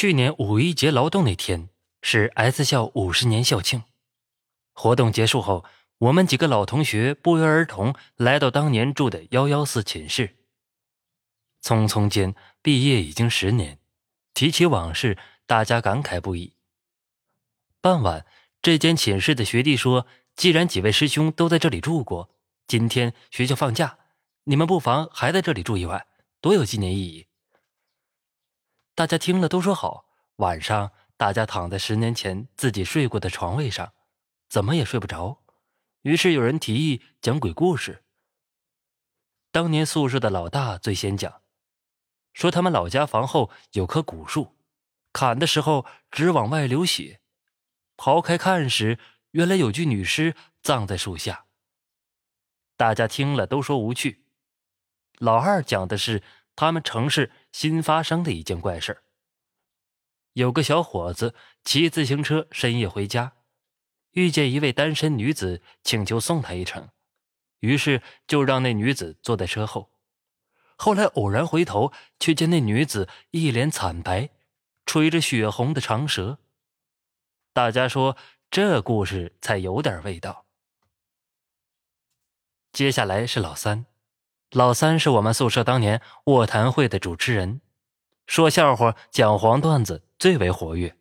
去年五一节劳动那天是 S 校五十年校庆。活动结束后，我们几个老同学不约而同来到当年住的幺幺四寝室。匆匆间，毕业已经十年，提起往事，大家感慨不已。傍晚，这间寝室的学弟说：“既然几位师兄都在这里住过，今天学校放假，你们不妨还在这里住一晚，多有纪念意义。”大家听了都说好。晚上，大家躺在十年前自己睡过的床位上，怎么也睡不着。于是有人提议讲鬼故事。当年宿舍的老大最先讲，说他们老家房后有棵古树，砍的时候直往外流血。刨开看时，原来有具女尸葬在树下。大家听了都说无趣。老二讲的是他们城市新发生的一件怪事有个小伙子骑自行车深夜回家，遇见一位单身女子，请求送他一程，于是就让那女子坐在车后。后来偶然回头，却见那女子一脸惨白，吹着血红的长舌。大家说这故事才有点味道。接下来是老三，老三是我们宿舍当年卧谈会的主持人，说笑话、讲黄段子最为活跃。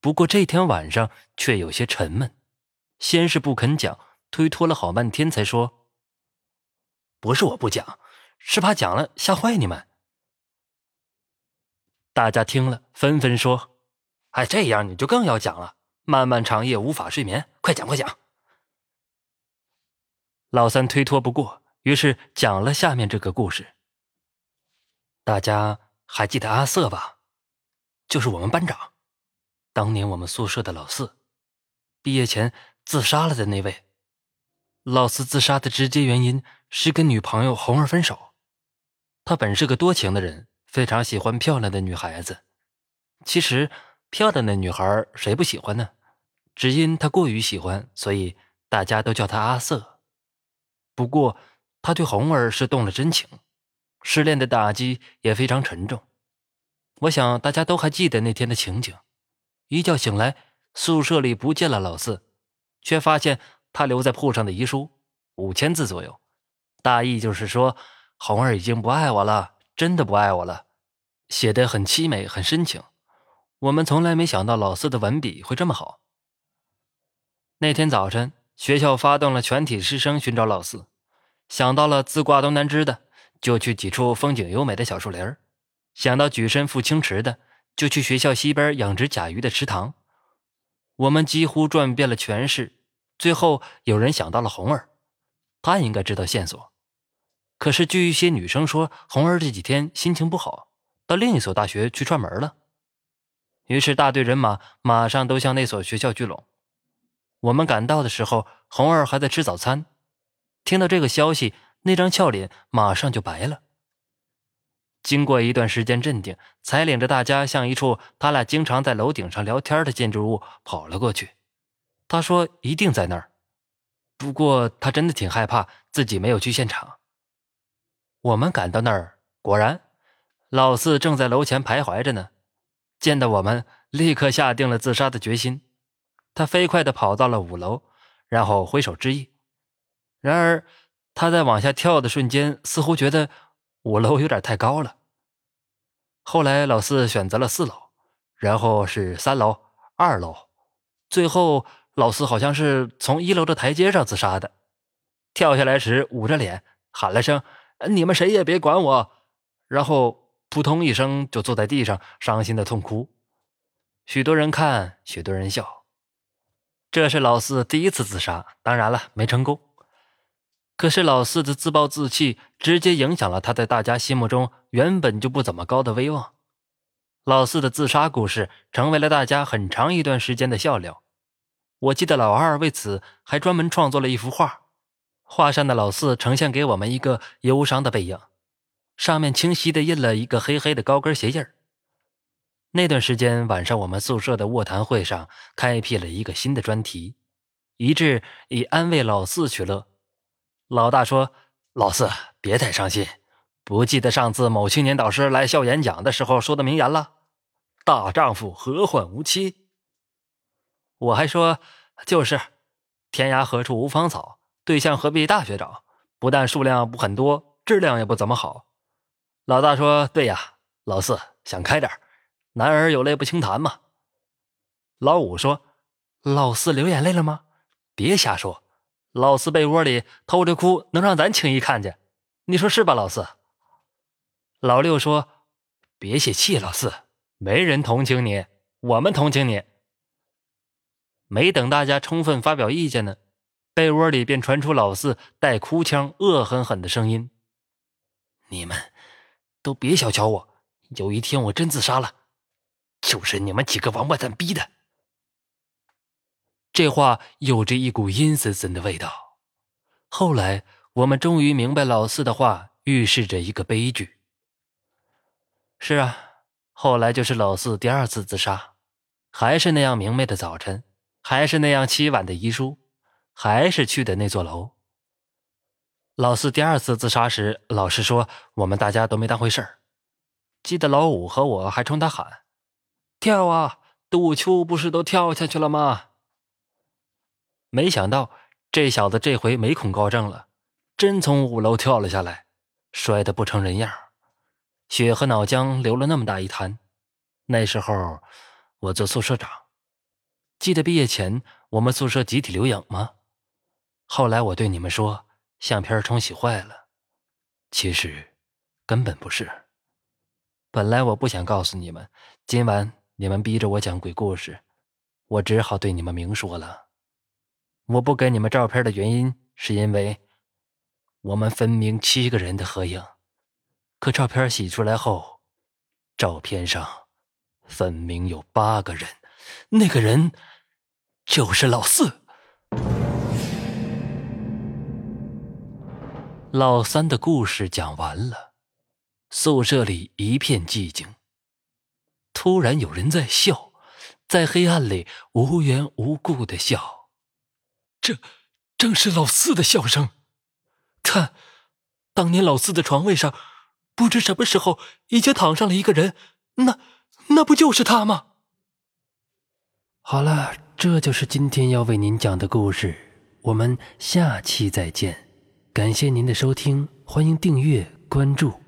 不过这天晚上却有些沉闷，先是不肯讲，推脱了好半天，才说：“不是我不讲，是怕讲了吓坏你们。”大家听了纷纷说。哎，这样你就更要讲了。漫漫长夜无法睡眠，快讲快讲。老三推脱不过，于是讲了下面这个故事。大家还记得阿瑟吧？就是我们班长，当年我们宿舍的老四，毕业前自杀了的那位。老四自杀的直接原因是跟女朋友红儿分手。他本是个多情的人，非常喜欢漂亮的女孩子。其实。漂亮的女孩谁不喜欢呢？只因他过于喜欢，所以大家都叫他阿瑟。不过他对红儿是动了真情，失恋的打击也非常沉重。我想大家都还记得那天的情景：一觉醒来，宿舍里不见了老四，却发现他留在铺上的遗书，五千字左右，大意就是说红儿已经不爱我了，真的不爱我了，写得很凄美，很深情。我们从来没想到老四的文笔会这么好。那天早晨，学校发动了全体师生寻找老四，想到了自挂东南枝的，就去几处风景优美的小树林想到举身赴清池的，就去学校西边养殖甲鱼的池塘。我们几乎转遍了全市，最后有人想到了红儿，他应该知道线索。可是据一些女生说，红儿这几天心情不好，到另一所大学去串门了。于是，大队人马马上都向那所学校聚拢。我们赶到的时候，红儿还在吃早餐。听到这个消息，那张俏脸马上就白了。经过一段时间镇定，才领着大家向一处他俩经常在楼顶上聊天的建筑物跑了过去。他说：“一定在那儿。”不过，他真的挺害怕，自己没有去现场。我们赶到那儿，果然，老四正在楼前徘徊着呢。见到我们，立刻下定了自杀的决心。他飞快地跑到了五楼，然后挥手致意。然而，他在往下跳的瞬间，似乎觉得五楼有点太高了。后来，老四选择了四楼，然后是三楼、二楼，最后老四好像是从一楼的台阶上自杀的。跳下来时，捂着脸喊了声：“你们谁也别管我！”然后。扑通一声，就坐在地上，伤心的痛哭。许多人看，许多人笑。这是老四第一次自杀，当然了，没成功。可是老四的自暴自弃，直接影响了他在大家心目中原本就不怎么高的威望。老四的自杀故事成为了大家很长一段时间的笑料。我记得老二为此还专门创作了一幅画，画上的老四呈现给我们一个忧伤的背影。上面清晰的印了一个黑黑的高跟鞋印儿。那段时间晚上，我们宿舍的卧谈会上开辟了一个新的专题，一致以安慰老四取乐。老大说：“老四别太伤心，不记得上次某青年导师来校演讲的时候说的名言了？大丈夫何患无妻？我还说就是，天涯何处无芳草，对象何必大学找？不但数量不很多，质量也不怎么好。老大说：“对呀。”老四想开点男儿有泪不轻弹嘛。老五说：“老四流眼泪了吗？别瞎说，老四被窝里偷着哭，能让咱轻易看见？你说是吧，老四？”老六说：“别泄气，老四，没人同情你，我们同情你。”没等大家充分发表意见呢，被窝里便传出老四带哭腔、恶狠狠的声音：“你们都别小瞧我。”有一天我真自杀了，就是你们几个王八蛋逼的。这话有着一股阴森森的味道。后来我们终于明白老四的话预示着一个悲剧。是啊，后来就是老四第二次自杀，还是那样明媚的早晨，还是那样凄婉的遗书，还是去的那座楼。老四第二次自杀时，老实说，我们大家都没当回事儿。记得老五和我还冲他喊：“跳啊！杜秋不是都跳下去了吗？”没想到这小子这回没恐高症了，真从五楼跳了下来，摔得不成人样，血和脑浆流了那么大一滩。那时候我做宿舍长，记得毕业前我们宿舍集体留影吗？后来我对你们说，相片冲洗坏了，其实根本不是。本来我不想告诉你们，今晚你们逼着我讲鬼故事，我只好对你们明说了。我不给你们照片的原因，是因为我们分明七个人的合影，可照片洗出来后，照片上分明有八个人，那个人就是老四。老三的故事讲完了。宿舍里一片寂静。突然有人在笑，在黑暗里无缘无故的笑。这正是老四的笑声。看，当年老四的床位上，不知什么时候已经躺上了一个人。那那不就是他吗？好了，这就是今天要为您讲的故事。我们下期再见。感谢您的收听，欢迎订阅关注。